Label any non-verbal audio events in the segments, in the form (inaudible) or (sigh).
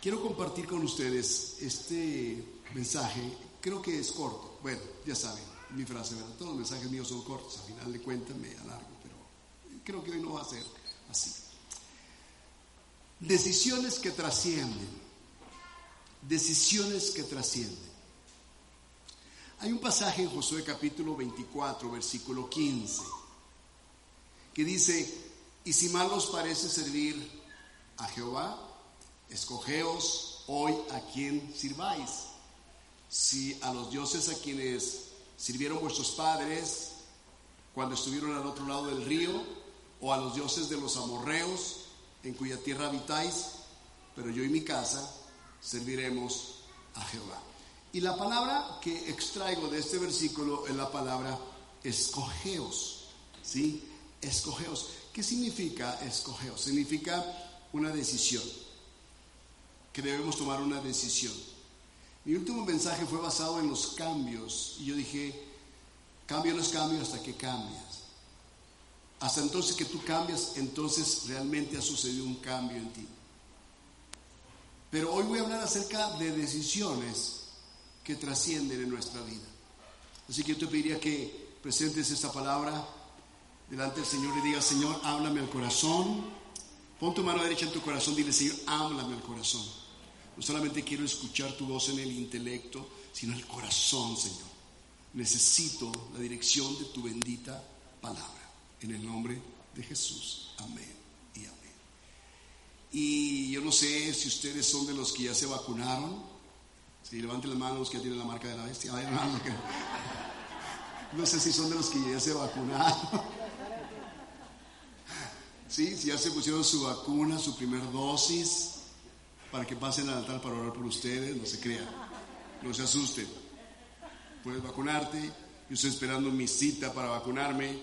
Quiero compartir con ustedes este mensaje, creo que es corto. Bueno, ya saben, mi frase, ¿verdad? Todos los mensajes míos son cortos, al final de cuentas me alargo, pero creo que hoy no va a ser así. Decisiones que trascienden, decisiones que trascienden. Hay un pasaje en Josué capítulo 24, versículo 15, que dice, y si mal os parece servir a Jehová, escogeos hoy a quien sirváis. Si a los dioses a quienes sirvieron vuestros padres cuando estuvieron al otro lado del río, o a los dioses de los amorreos en cuya tierra habitáis, pero yo y mi casa serviremos a Jehová. Y la palabra que extraigo de este versículo es la palabra escogeos, ¿sí? Escogeos. ¿Qué significa escogeos? Significa una decisión que debemos tomar una decisión. Mi último mensaje fue basado en los cambios y yo dije, cambio no es cambio hasta que cambias. Hasta entonces que tú cambias, entonces realmente ha sucedido un cambio en ti. Pero hoy voy a hablar acerca de decisiones que trascienden en nuestra vida. Así que yo te pediría que presentes esta palabra delante del Señor y digas, Señor, háblame al corazón. Pon tu mano derecha en tu corazón, dile, Señor, háblame al corazón. No solamente quiero escuchar tu voz en el intelecto, sino en el corazón, Señor. Necesito la dirección de tu bendita palabra. En el nombre de Jesús. Amén y amén. Y yo no sé si ustedes son de los que ya se vacunaron. Si levanten las manos que ya tienen la marca de la bestia. no sé si son de los que ya se vacunaron. Sí, si ya se pusieron su vacuna, su primer dosis para que pasen al altar para orar por ustedes, no se crean, no se asusten. Puedes vacunarte, yo estoy esperando mi cita para vacunarme.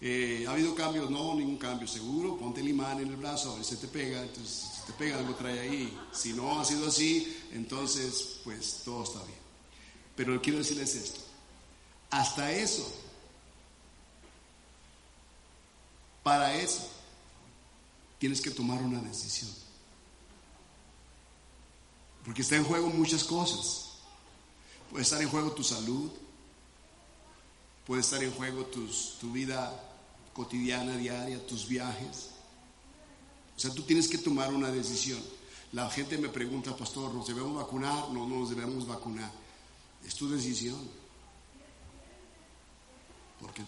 Eh, ¿Ha habido cambios? No, ningún cambio, seguro. Ponte el imán en el brazo, a ver te pega. Entonces, si te pega, algo trae ahí. Si no ha sido así, entonces, pues todo está bien. Pero quiero decirles esto. Hasta eso, para eso, tienes que tomar una decisión. Porque está en juego muchas cosas. Puede estar en juego tu salud, puede estar en juego tu vida cotidiana, diaria, tus viajes. O sea, tú tienes que tomar una decisión. La gente me pregunta, pastor, ¿nos debemos vacunar? No, no nos debemos vacunar. Es tu decisión. Porque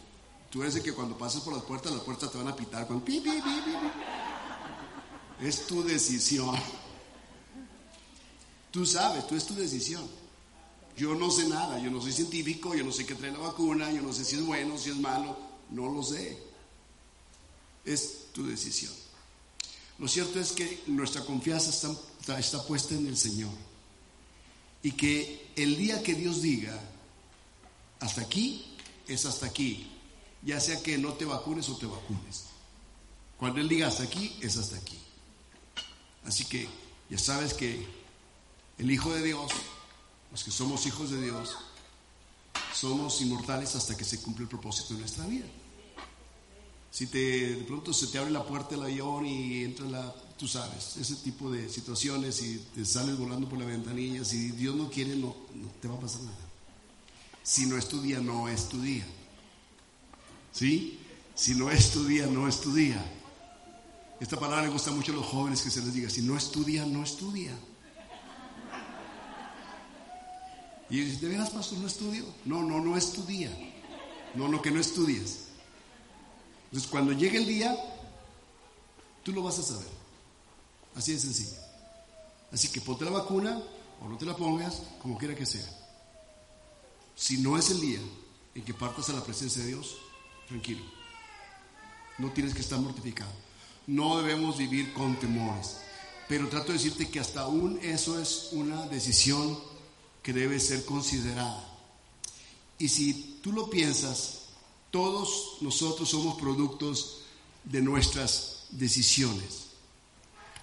tú eres el que cuando pasas por las puertas, las puertas te van a pitar con pi, pi, pi, pi. Es tu decisión. Tú sabes, tú es tu decisión. Yo no sé nada, yo no soy científico, yo no sé qué trae la vacuna, yo no sé si es bueno, si es malo, no lo sé. Es tu decisión. Lo cierto es que nuestra confianza está, está puesta en el Señor. Y que el día que Dios diga, hasta aquí, es hasta aquí. Ya sea que no te vacunes o te vacunes. Cuando Él diga hasta aquí, es hasta aquí. Así que ya sabes que el Hijo de Dios, los que somos hijos de Dios, somos inmortales hasta que se cumple el propósito de nuestra vida. Si te, de pronto se te abre la puerta del avión y entra la, tú sabes, ese tipo de situaciones y te sales volando por la ventanilla, si Dios no quiere, no, te va a pasar nada. Si no estudia, no estudia. ¿Sí? Si no estudia, no estudia. Esta palabra le gusta mucho a los jóvenes que se les diga, si no estudia, no estudia. Y dice, ¿de veras, pastor, no estudio? No, no, no estudia. No, no, que no estudies. Entonces, cuando llegue el día, tú lo vas a saber. Así de sencillo. Así que ponte la vacuna o no te la pongas, como quiera que sea. Si no es el día en que partas a la presencia de Dios, tranquilo. No tienes que estar mortificado. No debemos vivir con temores. Pero trato de decirte que hasta aún eso es una decisión que debe ser considerada. Y si tú lo piensas, todos nosotros somos productos de nuestras decisiones.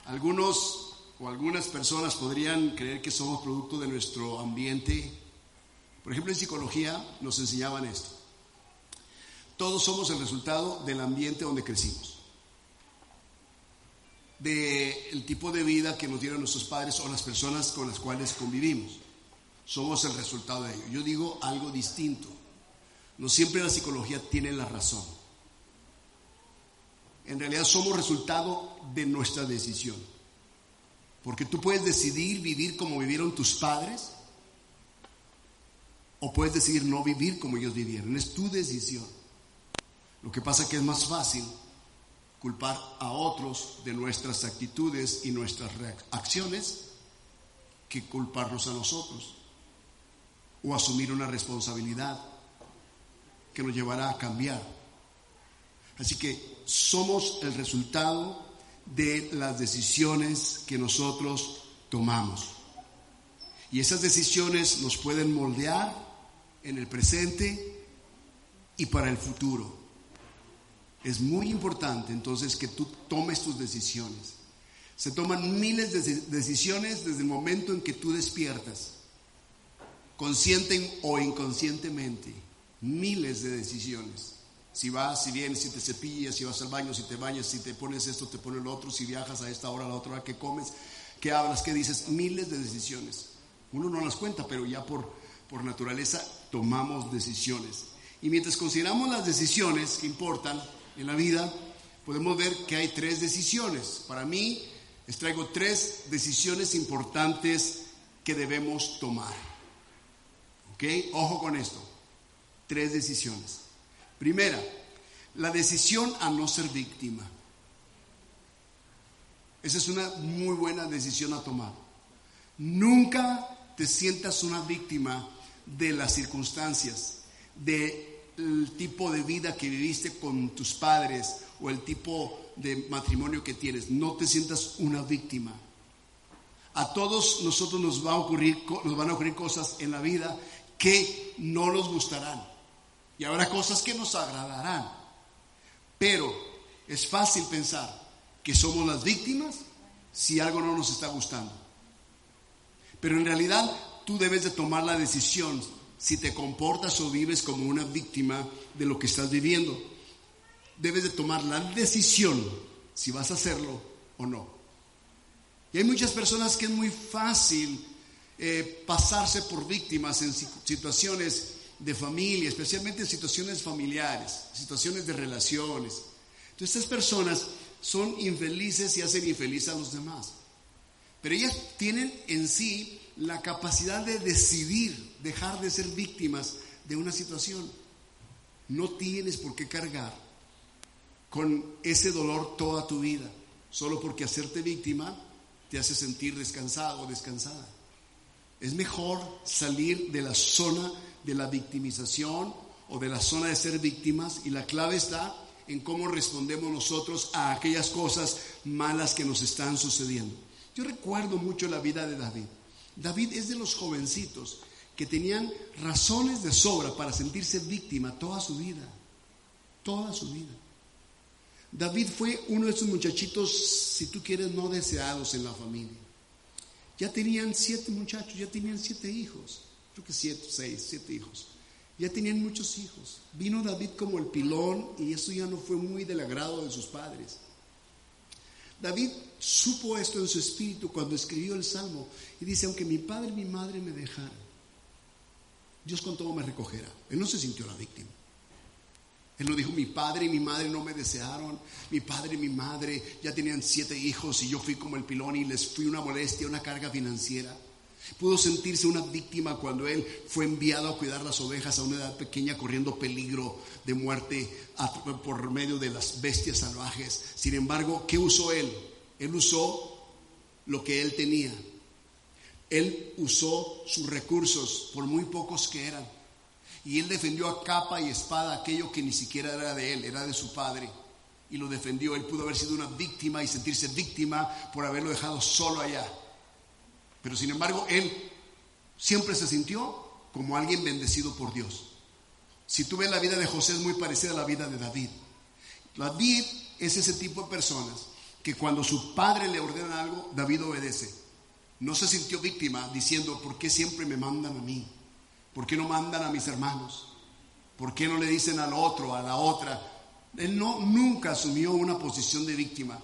Algunos o algunas personas podrían creer que somos producto de nuestro ambiente. Por ejemplo, en psicología nos enseñaban esto. Todos somos el resultado del ambiente donde crecimos. del tipo de vida que nos dieron nuestros padres o las personas con las cuales convivimos. Somos el resultado de ello. Yo digo algo distinto. No siempre la psicología tiene la razón. En realidad somos resultado de nuestra decisión. Porque tú puedes decidir vivir como vivieron tus padres o puedes decidir no vivir como ellos vivieron. Es tu decisión. Lo que pasa es que es más fácil culpar a otros de nuestras actitudes y nuestras acciones que culparnos a nosotros o asumir una responsabilidad que nos llevará a cambiar. Así que somos el resultado de las decisiones que nosotros tomamos. Y esas decisiones nos pueden moldear en el presente y para el futuro. Es muy importante entonces que tú tomes tus decisiones. Se toman miles de decisiones desde el momento en que tú despiertas, consciente o inconscientemente, miles de decisiones. Si vas, si vienes, si te cepillas, si vas al baño, si te bañas, si te pones esto, te pones lo otro, si viajas a esta hora, a la otra hora, qué comes, qué hablas, qué dices, miles de decisiones. Uno no las cuenta, pero ya por, por naturaleza tomamos decisiones. Y mientras consideramos las decisiones que importan, en la vida, podemos ver que hay tres decisiones. Para mí, les traigo tres decisiones importantes que debemos tomar. ¿Ok? Ojo con esto. Tres decisiones. Primera, la decisión a no ser víctima. Esa es una muy buena decisión a tomar. Nunca te sientas una víctima de las circunstancias, de el tipo de vida que viviste con tus padres o el tipo de matrimonio que tienes. No te sientas una víctima. A todos nosotros nos, va a ocurrir, nos van a ocurrir cosas en la vida que no nos gustarán. Y habrá cosas que nos agradarán. Pero es fácil pensar que somos las víctimas si algo no nos está gustando. Pero en realidad tú debes de tomar la decisión si te comportas o vives como una víctima de lo que estás viviendo. Debes de tomar la decisión si vas a hacerlo o no. Y hay muchas personas que es muy fácil eh, pasarse por víctimas en situaciones de familia, especialmente en situaciones familiares, situaciones de relaciones. Entonces estas personas son infelices y hacen infeliz a los demás. Pero ellas tienen en sí la capacidad de decidir dejar de ser víctimas de una situación. No tienes por qué cargar con ese dolor toda tu vida, solo porque hacerte víctima te hace sentir descansado o descansada. Es mejor salir de la zona de la victimización o de la zona de ser víctimas y la clave está en cómo respondemos nosotros a aquellas cosas malas que nos están sucediendo. Yo recuerdo mucho la vida de David. David es de los jovencitos que tenían razones de sobra para sentirse víctima toda su vida, toda su vida. David fue uno de esos muchachitos, si tú quieres, no deseados en la familia. Ya tenían siete muchachos, ya tenían siete hijos, creo que siete, seis, siete hijos. Ya tenían muchos hijos. Vino David como el pilón y eso ya no fue muy del agrado de sus padres. David supo esto en su espíritu cuando escribió el Salmo y dice, aunque mi padre y mi madre me dejaran, Dios con todo me recogerá. Él no se sintió la víctima. Él no dijo, mi padre y mi madre no me desearon, mi padre y mi madre ya tenían siete hijos y yo fui como el pilón y les fui una molestia, una carga financiera. Pudo sentirse una víctima cuando él fue enviado a cuidar las ovejas a una edad pequeña corriendo peligro de muerte por medio de las bestias salvajes. Sin embargo, ¿qué usó él? Él usó lo que él tenía. Él usó sus recursos, por muy pocos que eran. Y él defendió a capa y espada aquello que ni siquiera era de él, era de su padre. Y lo defendió. Él pudo haber sido una víctima y sentirse víctima por haberlo dejado solo allá. Pero sin embargo, él siempre se sintió como alguien bendecido por Dios. Si tú ves la vida de José es muy parecida a la vida de David. David es ese tipo de personas que cuando su padre le ordena algo, David obedece. No se sintió víctima diciendo, ¿por qué siempre me mandan a mí? ¿Por qué no mandan a mis hermanos? ¿Por qué no le dicen al otro, a la otra? Él no, nunca asumió una posición de víctima.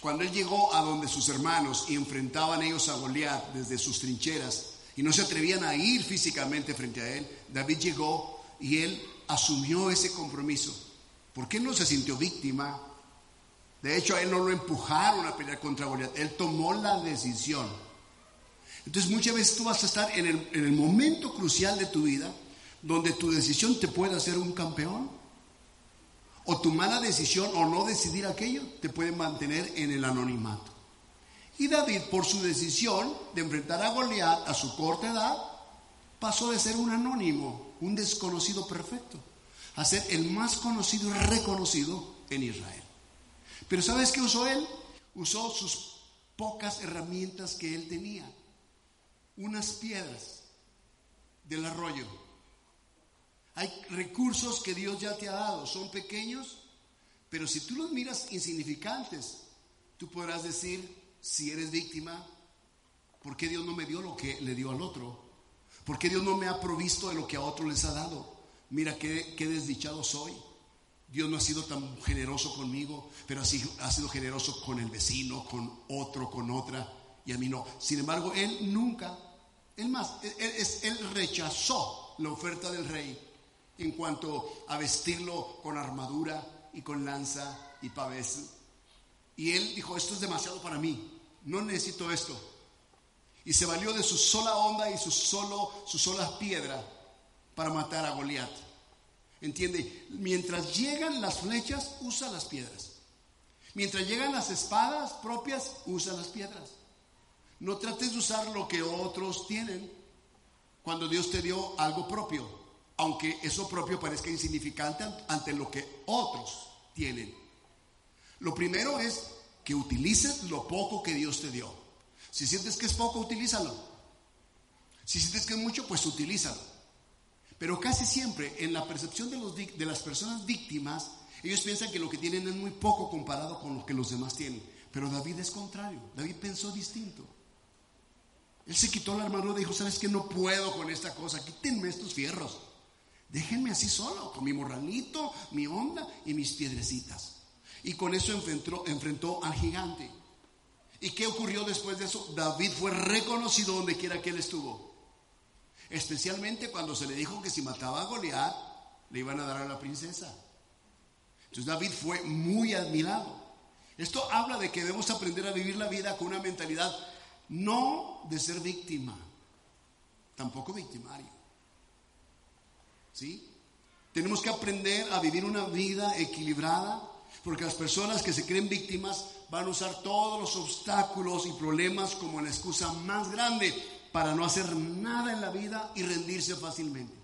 Cuando él llegó a donde sus hermanos y enfrentaban ellos a Goliat desde sus trincheras y no se atrevían a ir físicamente frente a él, David llegó y él asumió ese compromiso. Porque él no se sintió víctima. De hecho, a él no lo empujaron a pelear contra Goliat. Él tomó la decisión. Entonces, muchas veces tú vas a estar en el, en el momento crucial de tu vida donde tu decisión te puede hacer un campeón o tu mala decisión o no decidir aquello te puede mantener en el anonimato. Y David, por su decisión de enfrentar a Goliat a su corta edad, pasó de ser un anónimo, un desconocido perfecto, a ser el más conocido y reconocido en Israel. Pero ¿sabes qué usó él? Usó sus pocas herramientas que él tenía. Unas piedras del arroyo hay recursos que Dios ya te ha dado, son pequeños, pero si tú los miras insignificantes, tú podrás decir, si eres víctima, ¿por qué Dios no me dio lo que le dio al otro? ¿Por qué Dios no me ha provisto de lo que a otro les ha dado? Mira qué, qué desdichado soy. Dios no ha sido tan generoso conmigo, pero ha sido, ha sido generoso con el vecino, con otro, con otra, y a mí no. Sin embargo, Él nunca, él más, él rechazó la oferta del rey en cuanto a vestirlo con armadura y con lanza y pavés. Y él dijo, esto es demasiado para mí, no necesito esto. Y se valió de su sola onda y su, solo, su sola piedra para matar a Goliat. ¿Entiende? Mientras llegan las flechas, usa las piedras. Mientras llegan las espadas propias, usa las piedras. No trates de usar lo que otros tienen cuando Dios te dio algo propio aunque eso propio parezca insignificante ante lo que otros tienen. Lo primero es que utilices lo poco que Dios te dio. Si sientes que es poco, utilízalo. Si sientes que es mucho, pues utilízalo. Pero casi siempre en la percepción de, los, de las personas víctimas, ellos piensan que lo que tienen es muy poco comparado con lo que los demás tienen. Pero David es contrario. David pensó distinto. Él se quitó la armadura y dijo, ¿sabes que No puedo con esta cosa. Quítenme estos fierros. Déjenme así solo, con mi morralito, mi onda y mis piedrecitas. Y con eso enfrentó, enfrentó al gigante. ¿Y qué ocurrió después de eso? David fue reconocido donde quiera que él estuvo. Especialmente cuando se le dijo que si mataba a Goliat, le iban a dar a la princesa. Entonces David fue muy admirado. Esto habla de que debemos aprender a vivir la vida con una mentalidad no de ser víctima, tampoco victimario. ¿Sí? Tenemos que aprender a vivir una vida equilibrada, porque las personas que se creen víctimas van a usar todos los obstáculos y problemas como la excusa más grande para no hacer nada en la vida y rendirse fácilmente.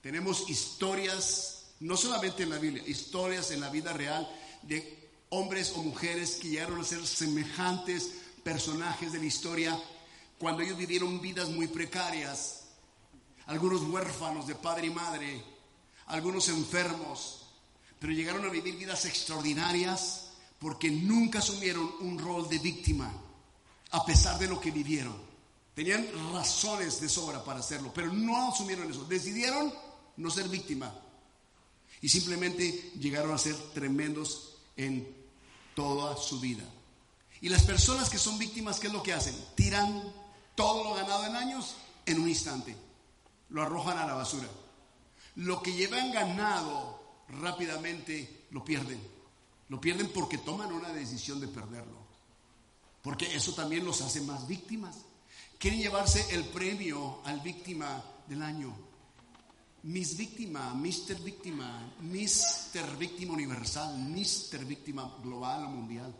Tenemos historias, no solamente en la Biblia, historias en la vida real de hombres o mujeres que llegaron a ser semejantes personajes de la historia cuando ellos vivieron vidas muy precarias algunos huérfanos de padre y madre, algunos enfermos, pero llegaron a vivir vidas extraordinarias porque nunca asumieron un rol de víctima, a pesar de lo que vivieron. Tenían razones de sobra para hacerlo, pero no asumieron eso. Decidieron no ser víctima y simplemente llegaron a ser tremendos en toda su vida. Y las personas que son víctimas, ¿qué es lo que hacen? Tiran todo lo ganado en años en un instante lo arrojan a la basura. Lo que llevan ganado rápidamente lo pierden. Lo pierden porque toman una decisión de perderlo. Porque eso también los hace más víctimas. Quieren llevarse el premio al víctima del año. Miss víctima, Mister víctima, Mister víctima universal, Mister víctima global o mundial.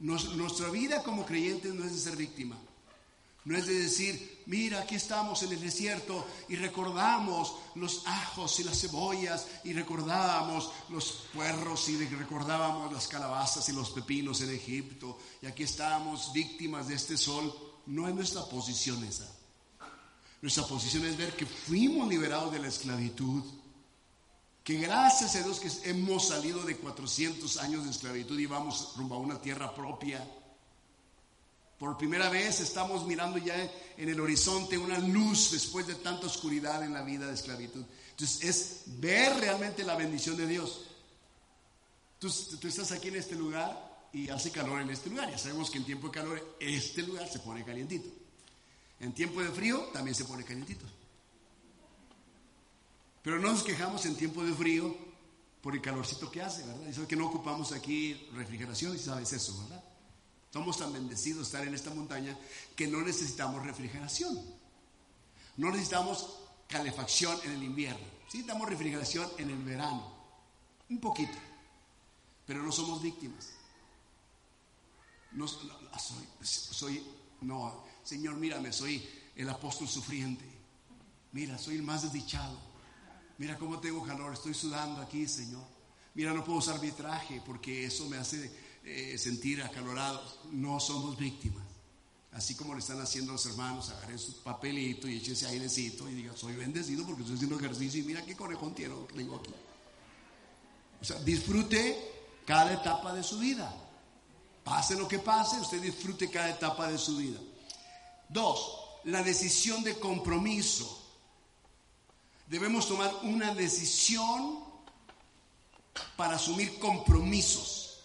nuestra vida como creyentes no es de ser víctima. No es de decir, mira, aquí estamos en el desierto y recordamos los ajos y las cebollas y recordábamos los puerros y recordábamos las calabazas y los pepinos en Egipto y aquí estamos víctimas de este sol. No es nuestra posición esa. Nuestra posición es ver que fuimos liberados de la esclavitud, que gracias a Dios que hemos salido de 400 años de esclavitud y vamos rumbo a una tierra propia por primera vez estamos mirando ya en el horizonte una luz después de tanta oscuridad en la vida de esclavitud. Entonces es ver realmente la bendición de Dios. Tú, tú estás aquí en este lugar y hace calor en este lugar. Ya sabemos que en tiempo de calor este lugar se pone calientito. En tiempo de frío también se pone calientito. Pero no nos quejamos en tiempo de frío por el calorcito que hace, ¿verdad? Sabes que no ocupamos aquí refrigeración, y sabes eso, ¿verdad? Somos tan bendecidos de estar en esta montaña que no necesitamos refrigeración. No necesitamos calefacción en el invierno. Sí necesitamos refrigeración en el verano. Un poquito. Pero no somos víctimas. No, soy, soy, no, Señor, mírame, soy el apóstol sufriente. Mira, soy el más desdichado. Mira cómo tengo calor, estoy sudando aquí, Señor. Mira, no puedo usar mi traje porque eso me hace eh, sentir acalorado. No somos víctimas. Así como le están haciendo los hermanos, agarren su papelito y échense airecito y digan, soy bendecido porque estoy haciendo ejercicio y mira qué conejón tengo aquí. O sea, disfrute cada etapa de su vida. Pase lo que pase, usted disfrute cada etapa de su vida. Dos, la decisión de compromiso debemos tomar una decisión para asumir compromisos.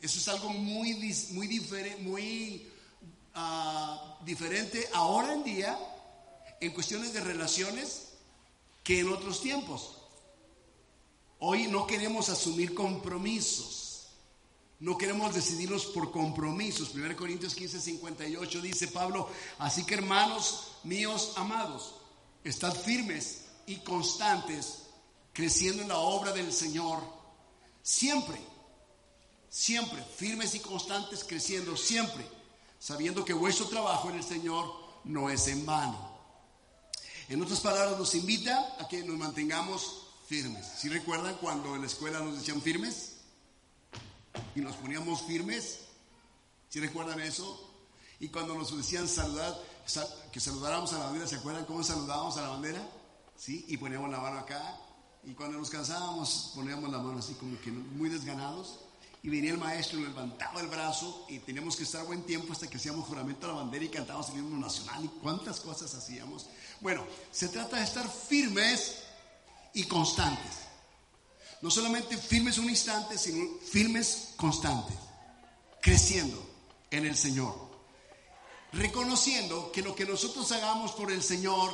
Eso es algo muy, muy, muy ah, diferente ahora en día en cuestiones de relaciones que en otros tiempos. Hoy no queremos asumir compromisos. No queremos decidirnos por compromisos. 1 Corintios 15, 58 dice Pablo, así que hermanos míos amados, estad firmes y constantes creciendo en la obra del Señor, siempre, siempre, firmes y constantes creciendo, siempre, sabiendo que vuestro trabajo en el Señor no es en vano. En otras palabras, nos invita a que nos mantengamos firmes. Si recuerdan cuando en la escuela nos decían firmes? Y nos poníamos firmes. Si recuerdan eso? Y cuando nos decían saludar, que saludáramos a la bandera, ¿se acuerdan cómo saludábamos a la bandera? ¿sí? Y poníamos la mano acá. Y cuando nos cansábamos, poníamos la mano así como que muy desganados. Y venía el maestro, nos levantaba el brazo y teníamos que estar buen tiempo hasta que hacíamos juramento a la bandera y cantábamos el himno nacional y cuántas cosas hacíamos. Bueno, se trata de estar firmes y constantes. No solamente firmes un instante, sino firmes constantes, creciendo en el Señor. Reconociendo que lo que nosotros hagamos por el Señor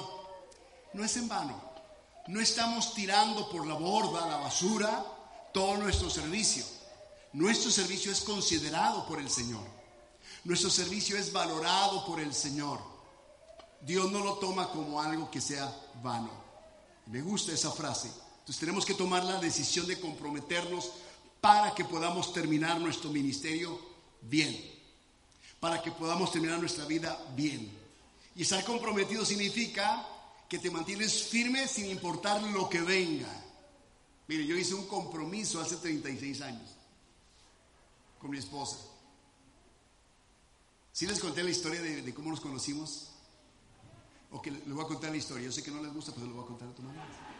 no es en vano. No estamos tirando por la borda, la basura, todo nuestro servicio. Nuestro servicio es considerado por el Señor. Nuestro servicio es valorado por el Señor. Dios no lo toma como algo que sea vano. Me gusta esa frase. Entonces tenemos que tomar la decisión de comprometernos para que podamos terminar nuestro ministerio bien. Para que podamos terminar nuestra vida bien. Y estar comprometido significa que te mantienes firme sin importar lo que venga. Mire, yo hice un compromiso hace 36 años con mi esposa. Si les conté la historia de, cómo nos conocimos? O que les voy a contar la historia. Yo sé que no les gusta, pero les voy a contar a tu manera.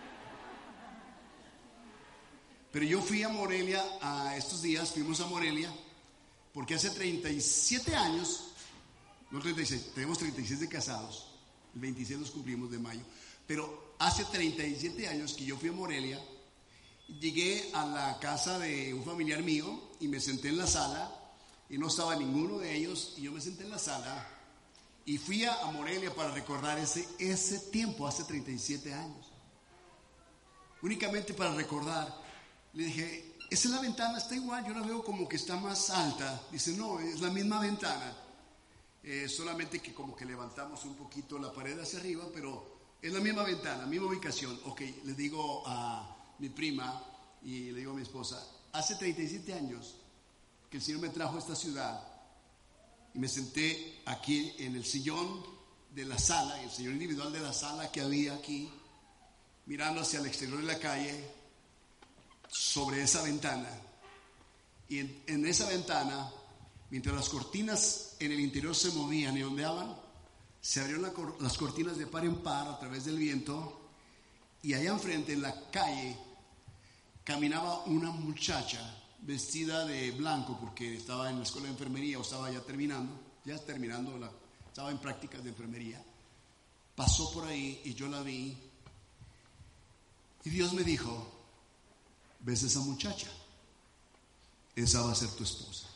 Pero yo fui a Morelia a estos días, fuimos a Morelia, porque hace 37 años, no 36, tenemos 36 de casados, el 26 nos cumplimos de mayo. Pero hace 37 años que yo fui a Morelia, llegué a la casa de un familiar mío y me senté en la sala y no estaba ninguno de ellos y yo me senté en la sala y fui a, Morelia para recordar ese, ese tiempo, hace 37 años. Únicamente para recordar, le dije, esa es la ventana, está igual, yo la veo como que está más alta. Dice, no, es la misma ventana. Eh, solamente que como que levantamos un poquito la pared hacia arriba, pero es la misma ventana, misma ubicación. Ok, le digo a mi prima y le digo a mi esposa, hace 37 años que el Señor me trajo a esta ciudad y me senté aquí en el sillón de la sala, el sillón individual de la sala que había aquí, mirando hacia el exterior de la calle, sobre esa ventana. Y en esa ventana Mientras las cortinas en el interior se movían y ondeaban, se abrieron las cortinas de par en par a través del viento y allá enfrente en la calle caminaba una muchacha vestida de blanco porque estaba en la escuela de enfermería o estaba ya terminando, ya terminando, la, estaba en prácticas de enfermería. Pasó por ahí y yo la vi y Dios me dijo, ¿ves esa muchacha? esa va a ser tu esposa.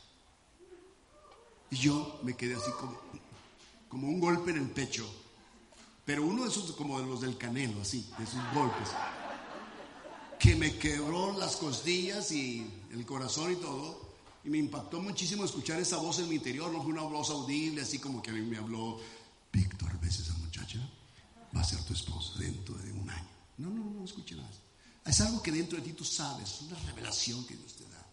Y yo me quedé así como, como un golpe en el pecho, pero uno de esos como de los del canelo, así, de esos golpes, que me quebró las costillas y el corazón y todo. Y me impactó muchísimo escuchar esa voz en mi interior, no fue una voz audible, así como que a mí me habló, Víctor, ¿ves esa muchacha? Va a ser tu esposa dentro de un año. No, no, no, escuché nada. Es algo que dentro de ti tú sabes, una revelación que Dios te da.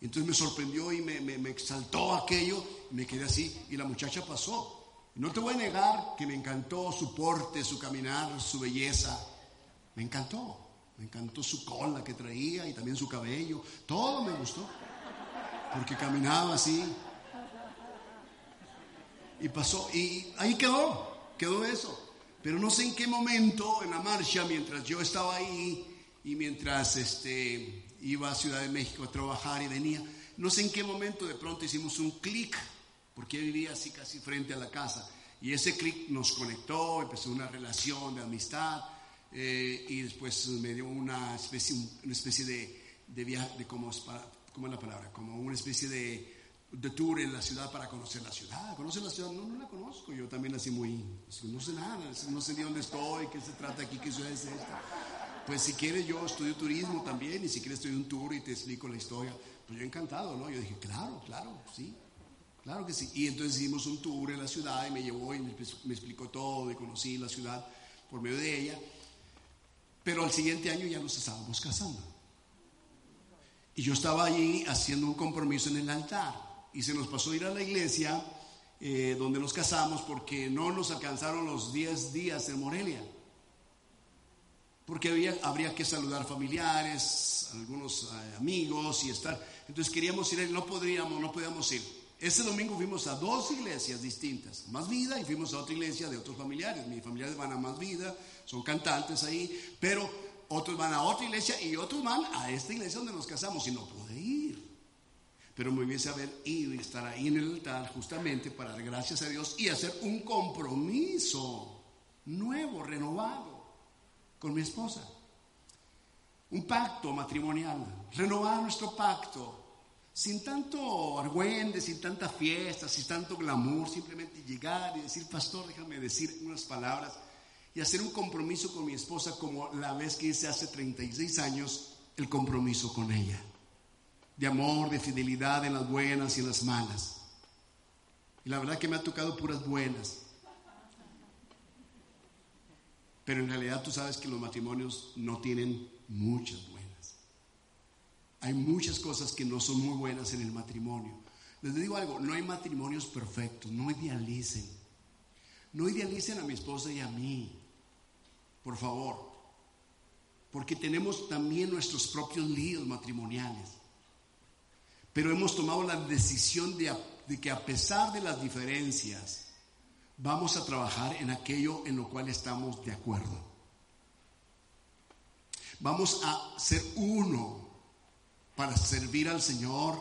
Entonces me sorprendió y me, me, exaltó aquello, me quedé así y la muchacha pasó. No te voy a negar que me encantó su porte, su caminar, su belleza. Me encantó. Me encantó su cola que traía y también su cabello. Todo me gustó. Porque caminaba así. Y pasó. Y ahí quedó. Quedó eso. Pero no sé en qué momento en la marcha, mientras yo estaba ahí y mientras este, iba a Ciudad de México a trabajar y venía, no sé en qué momento de pronto hicimos un clic, porque yo vivía así casi frente a la casa. Y ese clic nos conectó, empezó una relación de amistad eh, y después me dio una especie, una especie de, de viaje, de ¿cómo es la palabra? Como una especie de de tour en la ciudad para conocer la ciudad. ¿Conoce la ciudad? No, no la conozco. Yo también así muy, no sé nada, no sé ni dónde estoy, qué se trata aquí, qué ciudad es esta. Pues si quieres yo estudio turismo también y si quieres estudio un tour y te explico la historia. Pues yo encantado, ¿no? Yo dije, claro, claro, sí, claro que sí. Y entonces hicimos un tour en la ciudad y me llevó y me, me explicó todo y conocí la ciudad por medio de ella. Pero al siguiente año ya nos estábamos casando. Y yo estaba allí haciendo un compromiso en el altar y se nos pasó ir a la iglesia eh, donde nos casamos porque no nos alcanzaron los 10 días en Morelia. Porque había, habría que saludar familiares, algunos eh, amigos y estar. Entonces queríamos ir, no podríamos, no podíamos ir. Ese domingo fuimos a dos iglesias distintas, Más Vida y fuimos a otra iglesia de otros familiares. Mis familiares van a Más Vida, son cantantes ahí, pero otros van a otra iglesia y otros van a esta iglesia donde nos casamos y no pude ir pero me hubiese haber ido y estar ahí en el altar justamente para dar gracias a Dios y hacer un compromiso nuevo, renovado con mi esposa. Un pacto matrimonial, renovar nuestro pacto. Sin tanto argüende, sin tanta fiesta, sin tanto glamour, simplemente llegar y decir, pastor, déjame decir unas palabras y hacer un compromiso con mi esposa como la vez que hice hace 36 años el compromiso con ella de amor, de fidelidad en las buenas y en las malas. Y la verdad que me ha tocado puras buenas. Pero en realidad tú sabes que los matrimonios no tienen muchas buenas. Hay muchas cosas que no son muy buenas en el matrimonio. Les digo algo, no hay matrimonios perfectos, no idealicen. No idealicen a mi esposa y a mí, por favor. Porque tenemos también nuestros propios líos matrimoniales. Pero hemos tomado la decisión de, que a pesar de las diferencias, vamos a trabajar en aquello en lo cual estamos de acuerdo. Vamos a ser uno para servir al Señor,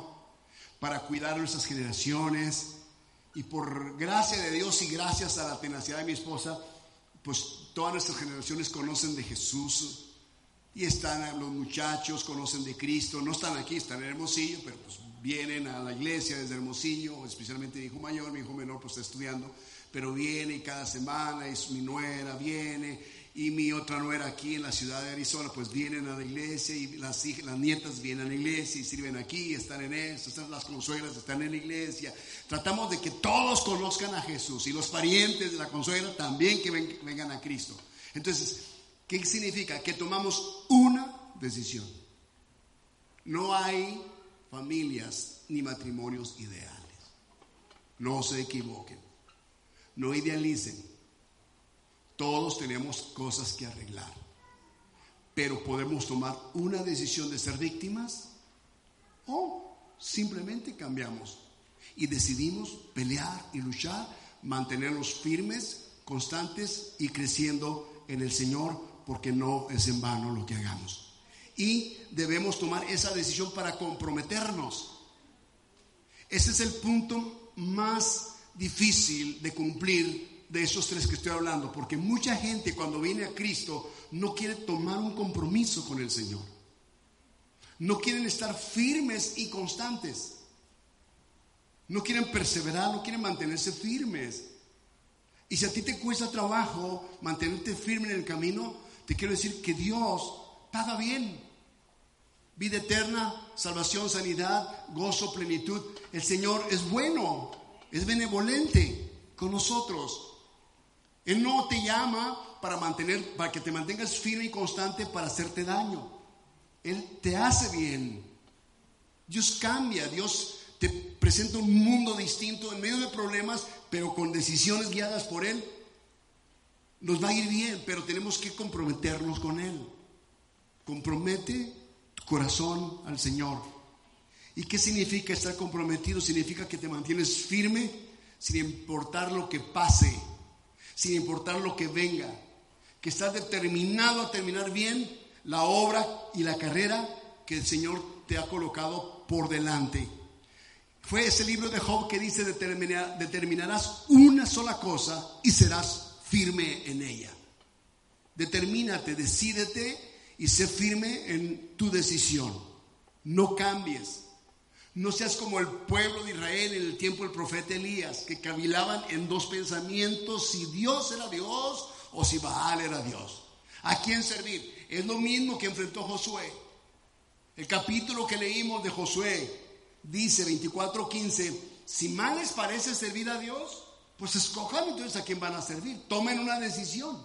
para cuidar nuestras generaciones. Y por gracia de Dios y gracias a la tenacidad de mi esposa, pues todas nuestras generaciones conocen de Jesús, y están los muchachos, conocen de Cristo, no están aquí, están en Hermosillo, pero pues vienen a la iglesia desde Hermosillo, especialmente mi hijo mayor, mi hijo menor pues está estudiando, pero viene cada semana, es mi nuera, viene, y mi otra nuera aquí en la ciudad de Arizona, pues vienen a la iglesia y las, las nietas vienen a la iglesia y sirven aquí, están en eso, están las consuelas están en la iglesia. Tratamos de que todos conozcan a Jesús y los parientes de la consuela también que vengan a Cristo. Entonces, ¿Qué significa? Que tomamos una decisión. No hay familias ni matrimonios ideales. No se equivoquen. No idealicen. Todos tenemos cosas que arreglar. Pero podemos tomar una decisión de ser víctimas o simplemente cambiamos y decidimos pelear y luchar, mantenernos firmes, constantes y creciendo en el Señor porque no es en vano lo que hagamos. Y debemos tomar esa decisión para comprometernos. Ese es el punto más difícil de cumplir de esos tres que estoy hablando, porque mucha gente cuando viene a Cristo no quiere tomar un compromiso con el Señor. No quieren estar firmes y constantes. No quieren perseverar, no quieren mantenerse firmes. Y si a ti te cuesta trabajo mantenerte firme en el camino, te quiero decir que Dios paga bien. Vida eterna, salvación, sanidad, gozo, plenitud. El Señor es bueno, es benevolente con nosotros. Él no te llama para mantener, para que te mantengas firme y constante para hacerte daño. Él te hace bien. Dios cambia, Dios te presenta un mundo distinto en medio de problemas, pero con decisiones guiadas por Él. Nos va a ir bien, pero tenemos que comprometernos con Él. Compromete tu corazón al Señor. ¿Y qué significa estar comprometido? Significa que te mantienes firme sin importar lo que pase, sin importar lo que venga, que estás determinado a terminar bien la obra y la carrera que el Señor te ha colocado por delante. Fue ese libro de Job que dice, determinarás una sola cosa y serás firme en ella. Determínate, decídete y sé firme en tu decisión. No cambies. No seas como el pueblo de Israel en el tiempo del profeta Elías, que cavilaban en dos pensamientos, si Dios era Dios o si Baal era Dios. ¿A quién servir? Es lo mismo que enfrentó Josué. El capítulo que leímos de Josué dice 24:15, si mal les parece servir a Dios, pues escojan entonces a quién van a servir. Tomen una decisión.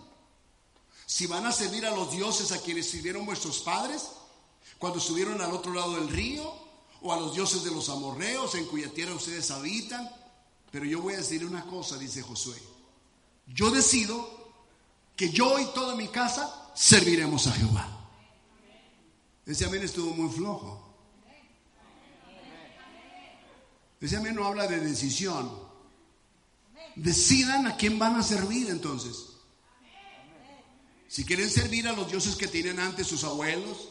Si van a servir a los dioses a quienes sirvieron vuestros padres cuando estuvieron al otro lado del río, o a los dioses de los amorreos en cuya tierra ustedes habitan. Pero yo voy a decir una cosa, dice Josué. Yo decido que yo y toda mi casa serviremos a Jehová. Ese amén estuvo muy flojo. Ese amén no habla de decisión. Decidan a quién van a servir entonces. Si quieren servir a los dioses que tienen antes sus abuelos,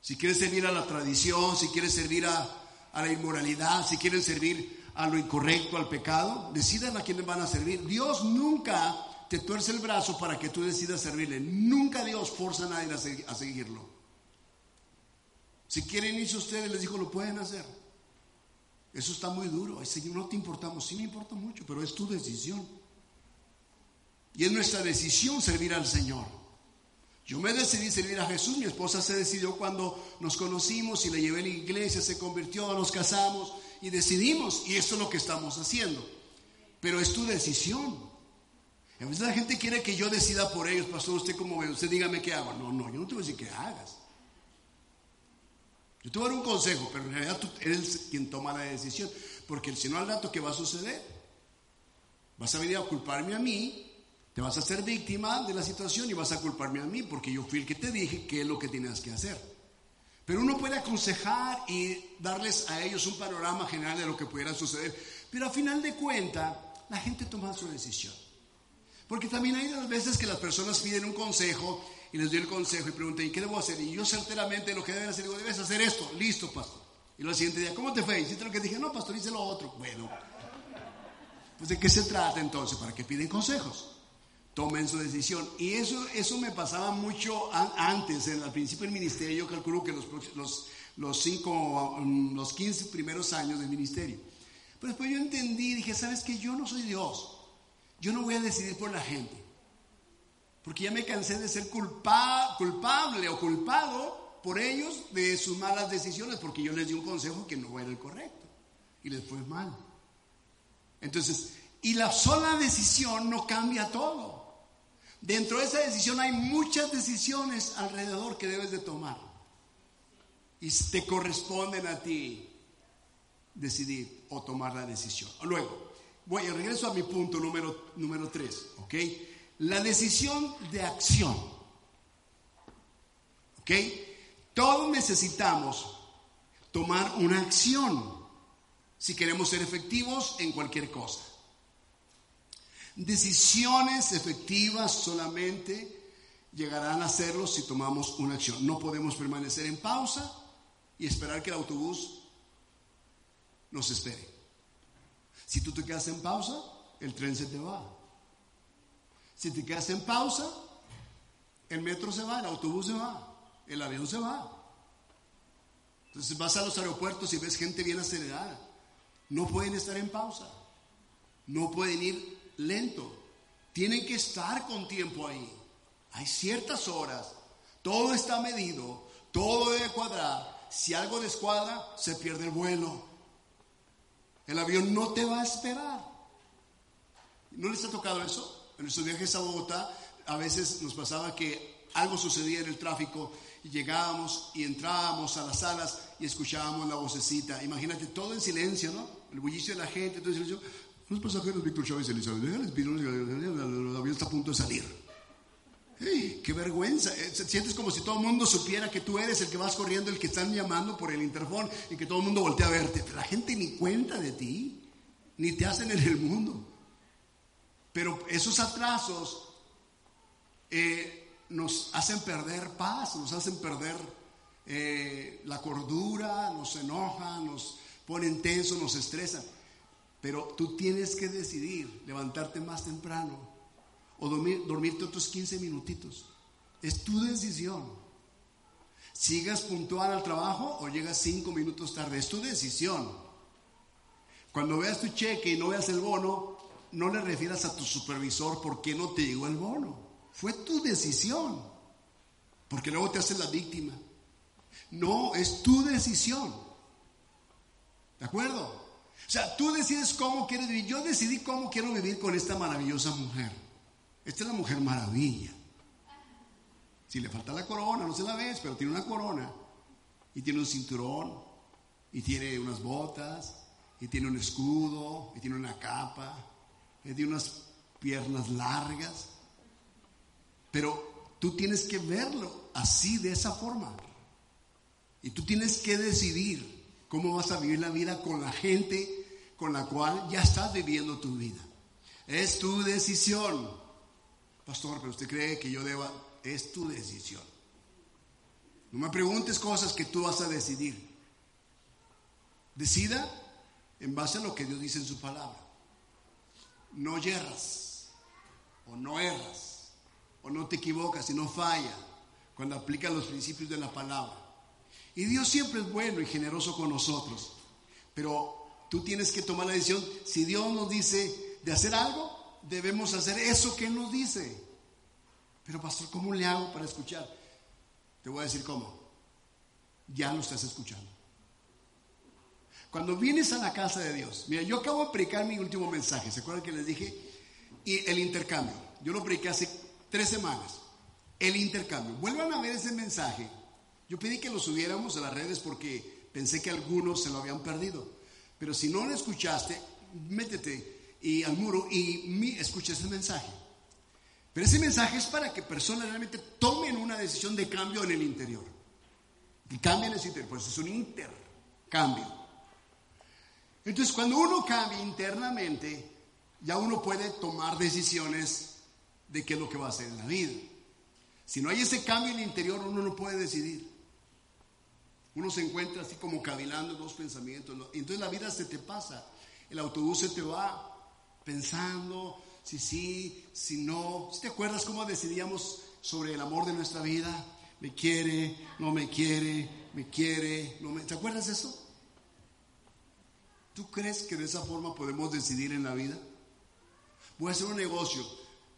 si quieren servir a la tradición, si quieren servir a, la inmoralidad, si quieren servir a lo incorrecto, al pecado, decidan a quién van a servir. Dios nunca te tuerce el brazo para que tú decidas servirle. Nunca Dios forza a nadie a, seguirlo. Si quieren irse ustedes, les digo, lo pueden hacer. Eso está muy duro. Señor, no te importamos. Sí me importa mucho, pero es tu decisión. Y es nuestra decisión servir al Señor. Yo me decidí servir a Jesús. Mi esposa se decidió cuando nos conocimos y le llevé a la iglesia, se convirtió, nos casamos y decidimos. Y esto es lo que estamos haciendo. Pero es tu decisión. A veces la gente quiere que yo decida por ellos, pastor, usted como ve, usted dígame qué hago. No, no, yo no te voy a decir qué hagas. Yo te voy a dar un consejo, pero en realidad tú eres quien toma la decisión. Porque si no al rato, ¿qué va a suceder? Vas a venir a culparme a mí, te vas a hacer víctima de la situación y vas a culparme a mí, porque yo fui el que te dije qué es lo que tienes que hacer. Pero uno puede aconsejar y darles a ellos un panorama general de lo que pudiera suceder. Pero a final de cuentas, la gente toma su decisión. Porque también hay veces que las personas piden un consejo y les doy el consejo y pregunté, ¿y qué debo hacer? Y yo certeramente lo que deben hacer, digo, debes hacer esto, listo, pastor. Y lo siguiente día, ¿cómo te fue? ¿Hiciste lo que dije? No, pastor, hice lo otro. Bueno, pues ¿de qué se trata entonces? ¿Para qué piden consejos? Tomen su decisión. Y eso, eso me pasaba mucho antes, en, al principio del ministerio, yo calculo que los, los, los, cinco, los 15 primeros años del ministerio. Pero después yo entendí, dije, ¿sabes qué? Yo no soy Dios. Yo no voy a decidir por la gente. Porque ya me cansé de ser culpable o culpado por ellos de sus malas decisiones, porque yo les di un consejo que no era el correcto y les fue mal. Entonces, y la sola decisión no cambia todo. Dentro de esa decisión hay muchas decisiones alrededor que debes de tomar. Y te corresponden a ti decidir o tomar la decisión. Luego, voy a regreso a mi punto número, número 3, ¿ok? La decisión de acción. ¿Ok? Todos necesitamos tomar una acción si queremos ser efectivos en cualquier cosa. Decisiones efectivas solamente llegarán a serlo si tomamos una acción. No podemos permanecer en pausa y esperar que el autobús nos espere. Si tú te quedas en pausa, el tren se te va. Si te quedas en pausa, el metro se va, el autobús se va, el avión se va. Entonces vas a los aeropuertos y ves gente bien acelerada. No pueden estar en pausa. No pueden ir lento. Tienen que estar con tiempo ahí. Hay ciertas horas. Todo está medido. Todo debe cuadrar. Si algo descuadra, se pierde el vuelo. El avión no te va a esperar. ¿No les ha tocado eso? En nuestros viajes a Bogotá, a veces nos pasaba que algo sucedía en el tráfico y llegábamos y entrábamos a las salas y escuchábamos la vocecita. Imagínate, todo en silencio, ¿no? El bullicio de la gente, todo en silencio. Los pasajeros Víctor Chávez Elizabeth, el avión está a punto de salir. ¡Ey, ¡Qué vergüenza! Eh, sientes como si todo el mundo supiera que tú eres el que vas corriendo, el que están llamando por el interfón y que todo el mundo voltea a verte. la gente ni cuenta de ti, ni te hacen en el mundo. Pero esos atrasos eh, nos hacen perder paz, nos hacen perder eh, la cordura, nos enojan, nos ponen tensos, nos estresan. Pero tú tienes que decidir levantarte más temprano o dormir, dormirte otros 15 minutitos. Es tu decisión. Sigas puntual al trabajo o llegas 5 minutos tarde. Es tu decisión. Cuando veas tu cheque y no veas el bono, no le refieras a tu supervisor por qué no te llegó el bono. Fue tu decisión. Porque luego te haces la víctima. No, es tu decisión. ¿De acuerdo? O sea, tú decides cómo quieres vivir. Yo decidí cómo quiero vivir con esta maravillosa mujer. Esta es la mujer maravilla. Si le falta la corona, no se la ves, pero tiene una corona. Y tiene un cinturón. Y tiene unas botas. Y tiene un escudo. Y tiene una capa. Y tiene unas piernas largas. Pero tú tienes que verlo así, de esa forma. Y tú tienes que decidir cómo vas a vivir la vida con la gente con la cual ya estás viviendo tu vida. Es tu decisión. Pastor, pero usted cree que yo deba... Es tu decisión. No me preguntes cosas que tú vas a decidir. Decida en base a lo que Dios dice en su palabra. No yerras o no erras o no te equivocas y no falla cuando aplicas los principios de la palabra. Y Dios siempre es bueno y generoso con nosotros, pero tú tienes que tomar la decisión. Si Dios nos dice de hacer algo, debemos hacer eso que nos dice. Pero pastor, ¿cómo le hago para escuchar? Te voy a decir cómo. Ya lo estás escuchando. Cuando vienes a la casa de Dios, mira, yo acabo de predicar mi último mensaje, ¿se acuerdan que les dije? Y el intercambio. Yo lo prediqué hace tres semanas. El intercambio. Vuelvan a ver ese mensaje. Yo pedí que lo subiéramos a las redes porque pensé que algunos se lo habían perdido. Pero si no lo escuchaste, métete y al muro y escucha ese mensaje. Pero ese mensaje es para que personas realmente tomen una decisión de cambio en el interior. Y cambien ese interior, pues es un intercambio. Entonces, cuando uno cambia internamente, ya uno puede tomar decisiones de qué es lo que va a hacer en la vida. Si no hay ese cambio en el interior, uno no puede decidir. Uno se encuentra así como cavilando dos pensamientos. Entonces la vida se te pasa. El autobús se te va pensando si sí, si no. ¿Te acuerdas cómo decidíamos sobre el amor de nuestra vida? Me quiere, no me quiere, me quiere, no me... ¿Te acuerdas eso? ¿Tú crees que de esa forma podemos decidir en la vida? Voy a hacer un negocio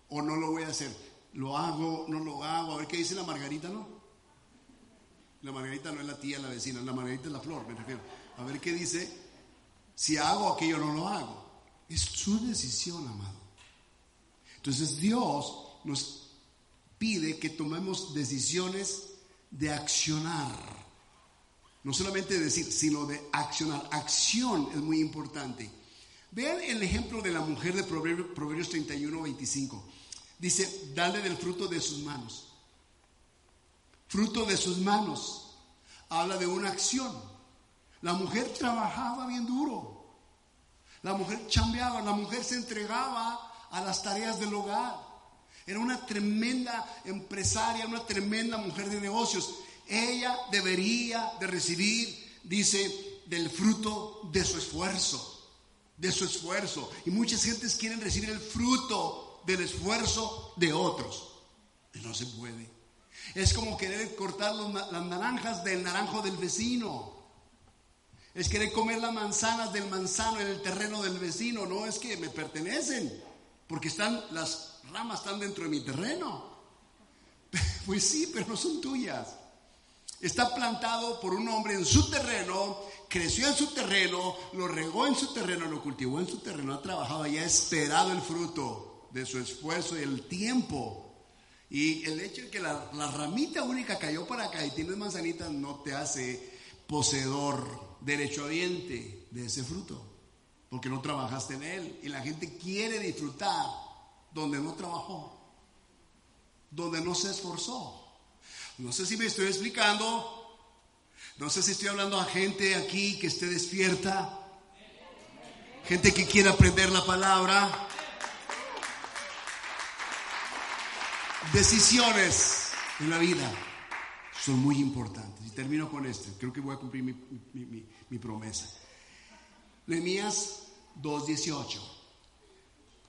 o no lo voy a hacer. Lo hago, no lo hago. A ver qué dice la margarita, ¿no? La margarita no es la tía, la vecina, la margarita es la flor, me refiero. A ver qué dice. Si hago aquello o no lo hago. Es su decisión, amado. Entonces Dios nos pide que tomemos decisiones de accionar. No solamente decir, sino de accionar. Acción es muy importante. Vean el ejemplo de la mujer de Proverbios 31, 25. Dice, dale del fruto de sus manos. Fruto de sus manos. Habla de una acción. La mujer trabajaba bien duro. La mujer chambeaba, la mujer se entregaba a las tareas del hogar. Era una tremenda empresaria, una tremenda mujer de negocios. Ella debería de recibir, dice, del fruto de su esfuerzo, de su esfuerzo. Y muchas gentes quieren recibir el fruto del esfuerzo de otros. Y no se puede. Es como querer cortar las naranjas del naranjo del vecino. Es querer comer las manzanas del manzano en el terreno del vecino. No es que me pertenecen, porque están, las ramas están dentro de mi terreno. (laughs) Pues sí, pero no son tuyas. Está plantado por un hombre en su terreno, creció en su terreno, lo regó en su terreno, lo cultivó en su terreno, ha trabajado y ha esperado el fruto de su esfuerzo y el tiempo y el hecho de que la, ramita única cayó para acá y tienes manzanitas no te hace poseedor, derechohabiente de ese fruto, porque no trabajaste en él. Y la gente quiere disfrutar donde no trabajó, donde no se esforzó. No sé si me estoy explicando, no sé si estoy hablando a gente aquí que esté despierta, gente que quiere aprender la palabra. Decisiones en la vida son muy importantes. Y termino con esto. Creo que voy a cumplir mi, promesa. Nehemías 2.18.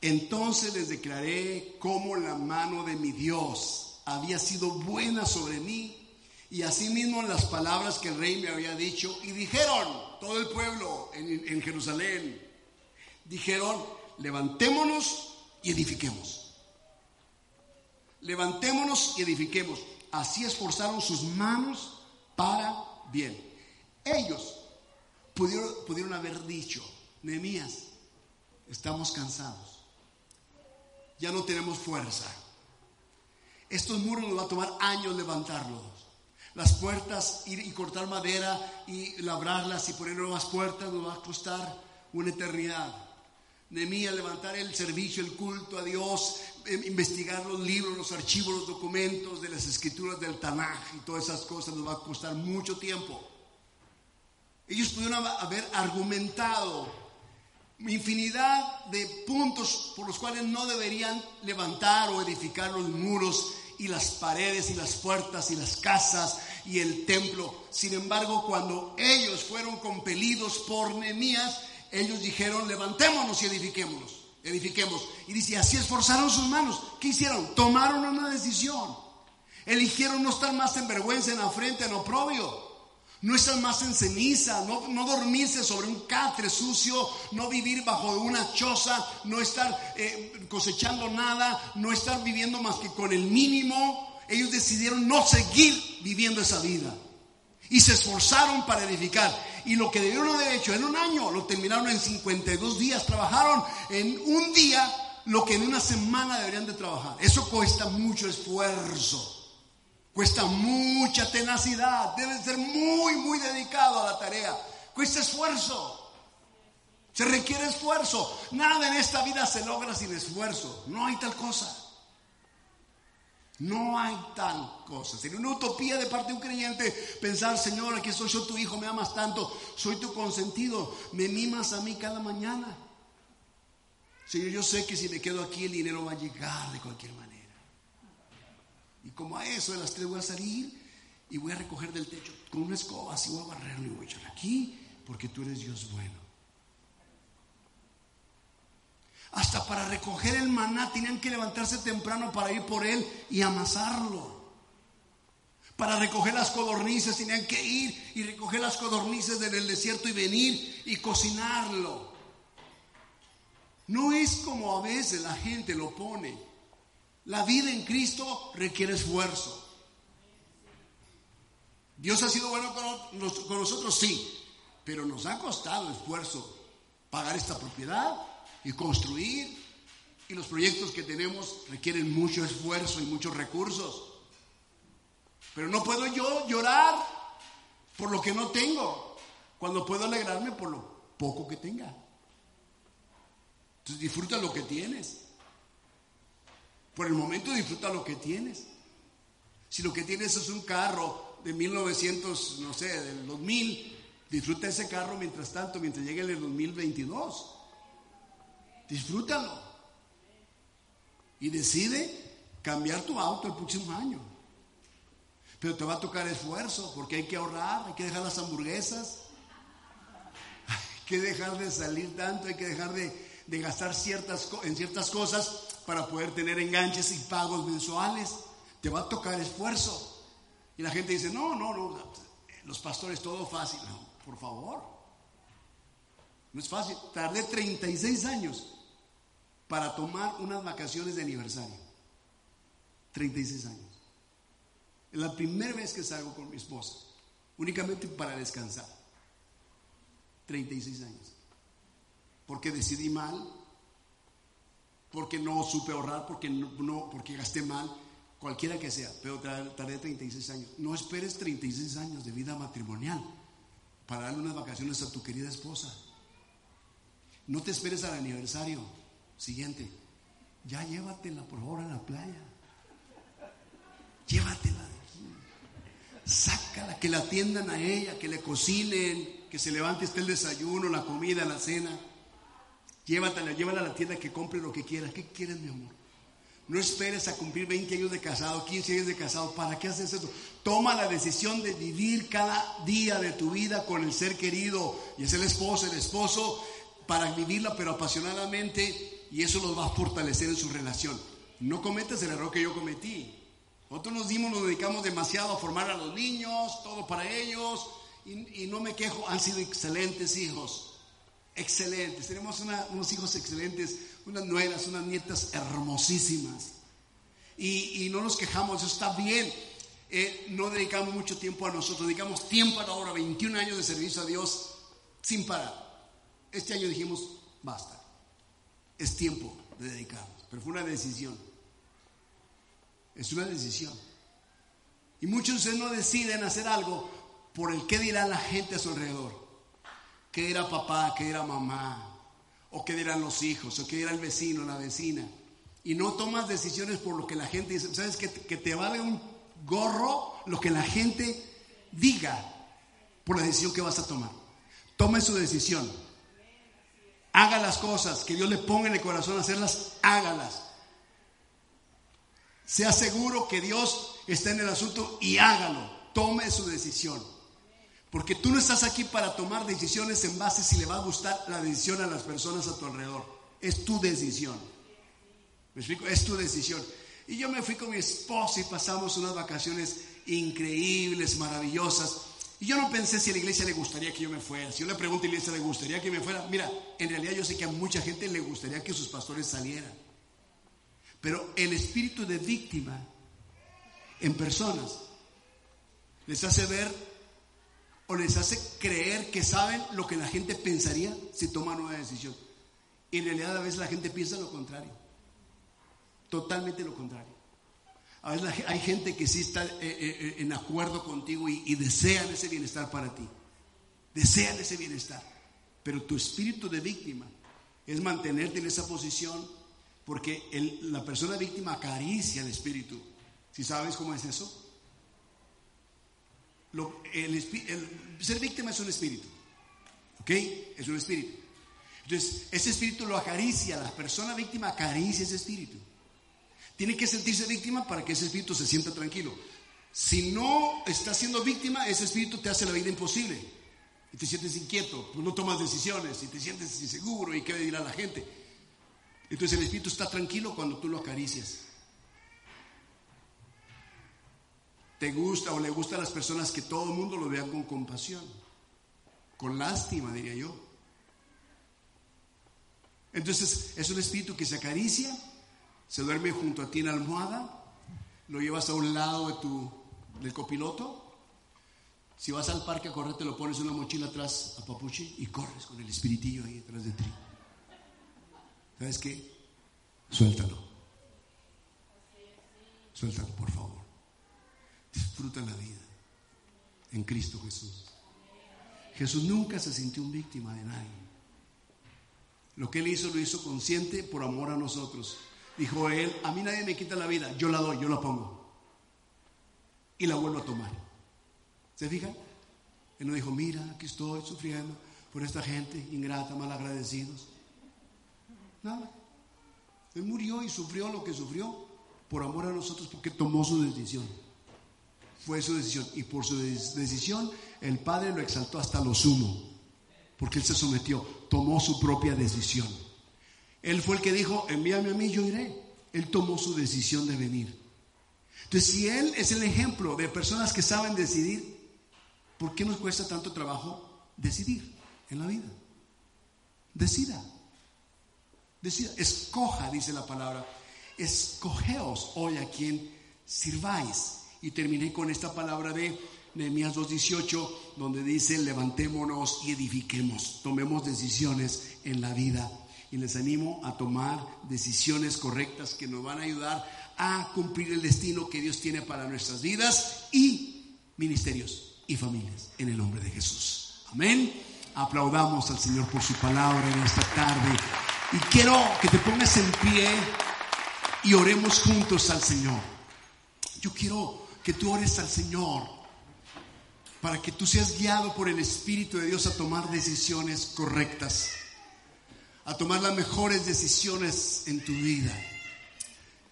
Entonces les declaré cómo la mano de mi Dios había sido buena sobre mí y asimismo las palabras que el rey me había dicho y dijeron todo el pueblo en, en Jerusalén, dijeron, levantémonos y edifiquemos levantémonos y edifiquemos. Así esforzaron sus manos para bien. Ellos pudieron, pudieron haber dicho, Nehemías, estamos cansados, ya no tenemos fuerza. Estos muros nos va a tomar años levantarlos. Las puertas, ir y cortar madera y labrarlas y poner nuevas puertas nos va a costar una eternidad. Nehemías, levantar el servicio, el culto a Dios, em, investigar los libros, los archivos, los documentos de las escrituras del Tanaj y todas esas cosas nos va a costar mucho tiempo. Ellos pudieron haber argumentado infinidad de puntos por los cuales no deberían levantar o edificar los muros y las paredes y las puertas y las casas y el templo. Sin embargo, cuando ellos fueron compelidos por Nehemías, ellos dijeron, levantémonos y edifiquémonos, edifiquemos. Y dice, así esforzaron sus manos. ¿Qué hicieron? Tomaron una decisión. Eligieron no estar más en vergüenza, en frente, en oprobio. No estar más en ceniza, no, no, dormirse sobre un catre sucio, no vivir bajo una choza, no estar eh, cosechando nada, no estar viviendo más que con el mínimo. Ellos decidieron no seguir viviendo esa vida y se esforzaron para edificar. Y lo que debieron haber hecho en un año, lo terminaron en 52 días. Trabajaron en un día lo que en una semana deberían de trabajar. Eso cuesta mucho esfuerzo. Cuesta mucha tenacidad. Debe ser muy, muy dedicado a la tarea. Cuesta esfuerzo. Se requiere esfuerzo. Nada en esta vida se logra sin esfuerzo. No hay tal cosa. No hay tal cosa. Sería una utopía de parte de un creyente pensar, Señor, aquí soy yo tu hijo, me amas tanto, soy tu consentido, me mimas a mí cada mañana. Señor, yo sé que si me quedo aquí el dinero va a llegar de cualquier manera. Y como a eso de las tres voy a salir y voy a recoger del techo con una escoba, así voy a barrerlo y voy a echar aquí, porque tú eres Dios bueno. Hasta para recoger el maná tenían que levantarse temprano para ir por él y amasarlo. Para recoger las codornices tenían que ir y recoger las codornices del desierto y venir y cocinarlo. No es como a veces la gente lo pone. La vida en Cristo requiere esfuerzo. Dios ha sido bueno con nosotros, sí, pero nos ha costado esfuerzo pagar esta propiedad, y construir. Y los proyectos que tenemos requieren mucho esfuerzo y muchos recursos. Pero no puedo yo llorar por lo que no tengo, cuando puedo alegrarme por lo poco que tenga. Entonces disfruta lo que tienes. Por el momento disfruta lo que tienes. Si lo que tienes es un carro de 1900, no sé, del 2000, disfruta ese carro mientras tanto, mientras llegue el 2022. Disfrútalo. Y decide cambiar tu auto el próximo año. Pero te va a tocar esfuerzo porque hay que ahorrar, hay que dejar las hamburguesas, (laughs) hay que dejar de salir tanto, hay que dejar de, gastar ciertas, en ciertas cosas para poder tener enganches y pagos mensuales. Te va a tocar esfuerzo. Y la gente dice, no, no, no, los pastores todo fácil. No, por favor. No es fácil. Tardé 36 años para tomar unas vacaciones de aniversario. 36 años. Es la primera vez que salgo con mi esposa, únicamente para descansar. 36 años. Porque decidí mal, porque no supe ahorrar, porque no, porque gasté mal, cualquiera que sea, pero tardé 36 años. No esperes 36 años de vida matrimonial para darle unas vacaciones a tu querida esposa. No te esperes al aniversario siguiente. Ya llévatela por favor a la playa. Llévatela. Sácala, que la atiendan a ella, que le cocinen, que se levante esté el desayuno, la comida, la cena. Llévatela, llévala a la tienda que compre lo que quieras. ¿Qué quieres, mi amor? No esperes a cumplir 20 años de casado, 15 años de casado. ¿Para qué haces eso? Toma la decisión de vivir cada día de tu vida con el ser querido. Y es el esposo, el esposo, para vivirla pero apasionadamente. Y eso los va a fortalecer en su relación. No cometas el error que yo cometí. Nosotros nos dimos, nos dedicamos demasiado a formar a los niños, todo para ellos. Y, no me quejo, han sido excelentes hijos. Excelentes. Tenemos unos hijos excelentes unas nueras, unas nietas hermosísimas. Y, no nos quejamos, eso está bien. Eh, no dedicamos mucho tiempo a nosotros, dedicamos tiempo a la hora, 21 años de servicio a Dios sin parar. Este año dijimos, basta, es tiempo de dedicarnos, pero fue una decisión. Es una decisión. Y muchos de ustedes no deciden hacer algo por el que dirá la gente a su alrededor. Que era papá, que era mamá, o qué dirán los hijos, o qué dirá el vecino, la vecina. Y no tomas decisiones por lo que la gente dice. ¿Sabes que, que te vale un gorro lo que la gente diga por la decisión que vas a tomar? Tome su decisión. Haga las cosas que Dios le ponga en el corazón a hacerlas, hágalas. Sea seguro que Dios está en el asunto y hágalo. Tome su decisión. Porque tú no estás aquí para tomar decisiones en base si le va a gustar la decisión a las personas a tu alrededor. Es tu decisión. ¿Me explico? Es tu decisión. Y yo me fui con mi esposa y pasamos unas vacaciones increíbles, maravillosas. Y yo no pensé si a la iglesia le gustaría que yo me fuera. Si yo le pregunto a la iglesia le gustaría que me fuera. Mira, en realidad yo sé que a mucha gente le gustaría que sus pastores salieran. Pero el espíritu de víctima en personas les hace ver o les hace creer que saben lo que la gente pensaría si toman una decisión. Y en realidad a veces la gente piensa lo contrario. Totalmente lo contrario. A veces hay gente que sí está eh, eh, eh, en acuerdo contigo y, desean ese bienestar para ti. Desean ese bienestar. Pero tu espíritu de víctima es mantenerte en esa posición porque la persona víctima acaricia el espíritu. ¿Si sabes cómo es eso? El, ser víctima es un espíritu. ¿Ok? Es un espíritu. Entonces, ese espíritu lo acaricia, la persona víctima acaricia ese espíritu. Tiene que sentirse víctima para que ese espíritu se sienta tranquilo. Si no estás siendo víctima, ese espíritu te hace la vida imposible. Y te sientes inquieto, pues no tomas decisiones y te sientes inseguro y qué dirá la gente. Entonces el espíritu está tranquilo cuando tú lo acaricias. Te gusta o le gusta a las personas que todo el mundo lo vea con compasión, con lástima, diría yo. Entonces es un espíritu que se acaricia, se duerme junto a ti en la almohada, lo llevas a un lado de tu, del copiloto. Si vas al parque a correr, te lo pones en una mochila atrás a Papuchi y corres con el espiritillo ahí detrás de ti. ¿Sabes qué? Suéltalo. Suéltalo, por favor. Disfruta la vida en Cristo Jesús. Jesús nunca se sintió un víctima de nadie. Lo que él hizo lo hizo consciente por amor a nosotros. Dijo él, a mí nadie me quita la vida, yo la doy, yo la pongo. Y la vuelvo a tomar. ¿Se fijan? Él no dijo, mira, aquí estoy sufriendo por esta gente ingrata, malagradecidos. Nada. Él murió y sufrió lo que sufrió por amor a nosotros porque tomó su decisión. Fue su decisión. Y por su decisión el Padre lo exaltó hasta lo sumo. Porque Él se sometió, tomó su propia decisión. Él fue el que dijo, envíame a mí, yo iré. Él tomó su decisión de venir. Entonces, si Él es el ejemplo de personas que saben decidir, ¿por qué nos cuesta tanto trabajo decidir en la vida? decida. Decida, escoja, dice la palabra. Escogeos hoy a quien sirváis. Y terminé con esta palabra de Nehemías 2.18, donde dice, levantémonos y edifiquemos, tomemos decisiones en la vida. Y les animo a tomar decisiones correctas que nos van a ayudar a cumplir el destino que Dios tiene para nuestras vidas y ministerios y familias, en el nombre de Jesús. Amén. Aplaudamos al Señor por su palabra en esta tarde. Y quiero que te pongas en pie y oremos juntos al Señor. Yo quiero que tú ores al Señor para que tú seas guiado por el Espíritu de Dios a tomar decisiones correctas, a tomar las mejores decisiones en tu vida.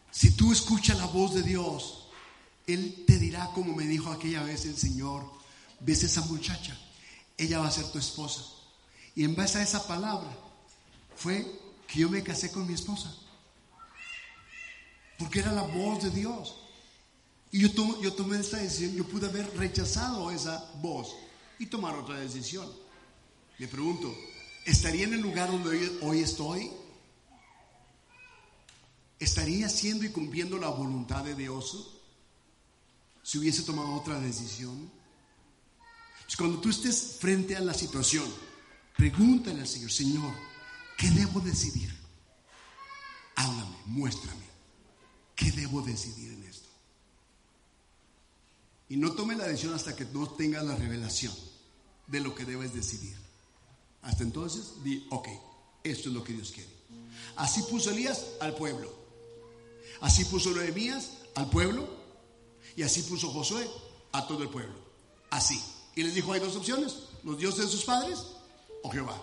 Si tú escuchas la voz de Dios, Él te dirá como me dijo aquella vez el Señor, ves esa muchacha, ella va a ser tu esposa. Y en base a esa palabra fue que yo me casé con mi esposa. Porque era la voz de Dios. Yo tomé esta decisión, yo pude haber rechazado esa voz y tomar otra decisión. Me pregunto, ¿estaría en el lugar donde hoy, estoy? ¿Estaría haciendo y cumpliendo la voluntad de Dios si hubiese tomado otra decisión? Pues cuando tú estés frente a la situación, pregúntale al Señor, Señor, ¿qué debo decidir? Háblame, muéstrame, ¿qué debo decidir en esto? Y no tome la decisión hasta que no tengas la revelación de lo que debes decidir. Hasta entonces, di, ok, esto es lo que Dios quiere. Así puso Elías al pueblo. Así puso Nehemías al pueblo. Y así puso Josué a todo el pueblo. Así. Y les dijo, hay dos opciones, los dioses de sus padres o Jehová.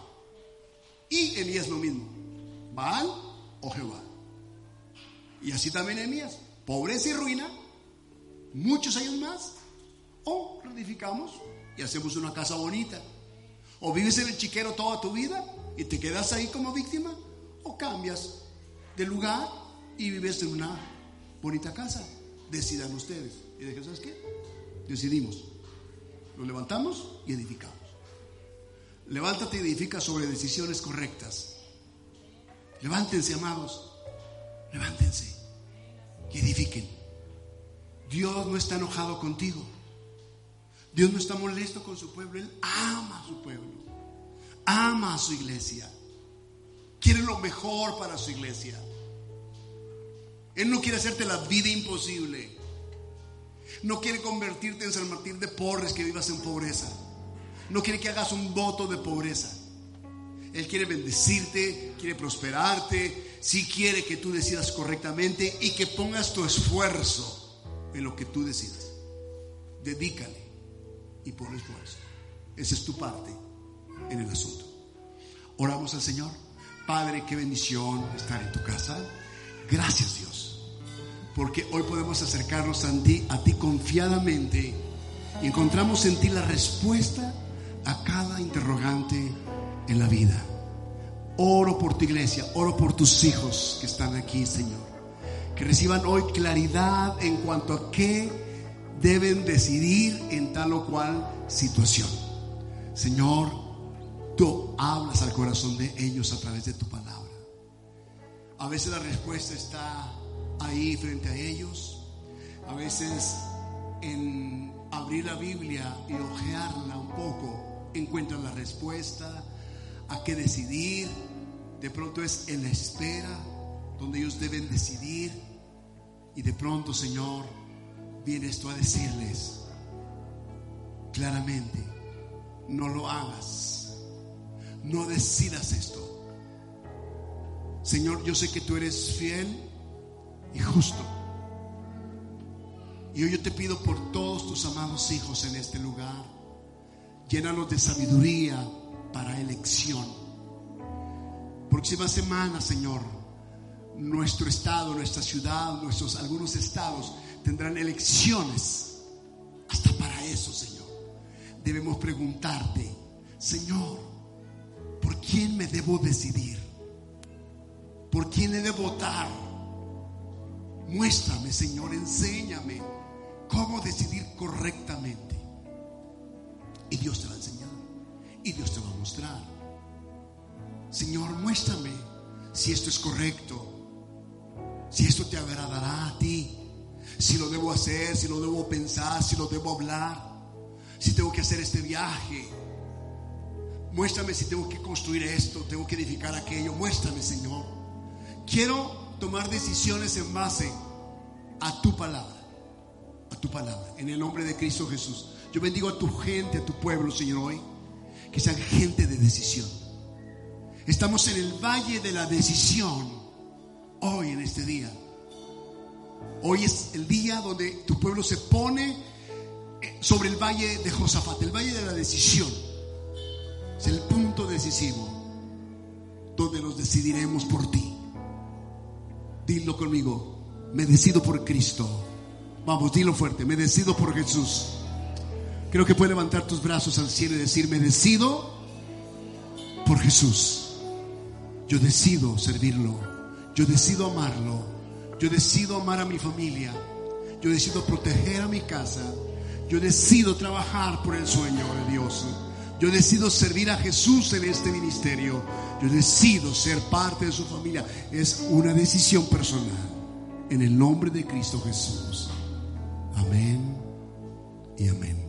Y Elías lo mismo, Baal o Jehová. Y así también Nehemías, pobreza y ruina muchos años más, o reedificamos y hacemos una casa bonita. O vives en el chiquero toda tu vida y te quedas ahí como víctima, o cambias de lugar y vives en una bonita casa. Decidan ustedes. Y dije, ¿sabes qué? Decidimos. Nos levantamos y edificamos. Levántate y edifica sobre decisiones correctas. Levántense, amados. Levántense y edifiquen. Dios no está enojado contigo. Dios no está molesto con su pueblo. Él ama a su pueblo. Ama a su iglesia. Quiere lo mejor para su iglesia. Él no quiere hacerte la vida imposible. No quiere convertirte en San Martín de Porres que vivas en pobreza. No quiere que hagas un voto de pobreza. Él quiere bendecirte, quiere prosperarte, si quiere que tú decidas correctamente y que pongas tu esfuerzo en lo que tú decidas. Dedícale y pon esfuerzo. Esa es tu parte en el asunto. Oramos al Señor. Padre, qué bendición estar en tu casa. Gracias Dios, porque hoy podemos acercarnos a ti, a ti confiadamente y encontramos en ti la respuesta a cada interrogante en la vida. Oro por tu iglesia, oro por tus hijos que están aquí, Señor que reciban hoy claridad en cuanto a qué deben decidir en tal o cual situación. Señor, tú hablas al corazón de ellos a través de tu palabra. A veces la respuesta está ahí frente a ellos. A veces en abrir la Biblia y ojearla un poco encuentran la respuesta a qué decidir. De pronto es en la espera donde ellos deben decidir. Y de pronto, Señor, vienes tú a decirles claramente, no lo hagas, no decidas esto. Señor, yo sé que tú eres fiel y justo. Y hoy yo te pido por todos tus amados hijos en este lugar, llénalos de sabiduría para elección. Próxima semana, Señor, nuestro estado, nuestra ciudad, nuestros algunos estados tendrán elecciones. Hasta para eso, Señor. Debemos preguntarte, Señor, ¿por quién me debo decidir? ¿Por quién he de votar? Muéstrame, Señor, enséñame cómo decidir correctamente. Y Dios te va a enseñar. Y Dios te va a mostrar. Señor, muéstrame si esto es correcto, si esto te agradará a ti, si lo debo hacer, si lo debo pensar, si lo debo hablar, si tengo que hacer este viaje. Muéstrame si tengo que construir esto, tengo que edificar aquello. Muéstrame, Señor. Quiero tomar decisiones en base a tu palabra, a tu palabra, en el nombre de Cristo Jesús. Yo bendigo a tu gente, a tu pueblo, Señor, hoy, que sean gente de decisión. Estamos en el valle de la decisión, hoy en este día. Hoy es el día donde tu pueblo se pone eh, sobre el valle de Josafat, el valle de la decisión. Es el punto decisivo donde nos decidiremos por ti. Dilo conmigo, me decido por Cristo. Vamos, dilo fuerte, me decido por Jesús. Creo que puedes levantar tus brazos al cielo y decir, me decido por Jesús. Yo decido servirlo. Yo decido amarlo. Yo decido amar a mi familia. Yo decido proteger a mi casa. Yo decido trabajar por el sueño de Dios. Yo decido servir a Jesús en este ministerio. Yo decido ser parte de su familia. Es una decisión personal. En el nombre de Cristo Jesús. Amén y amén.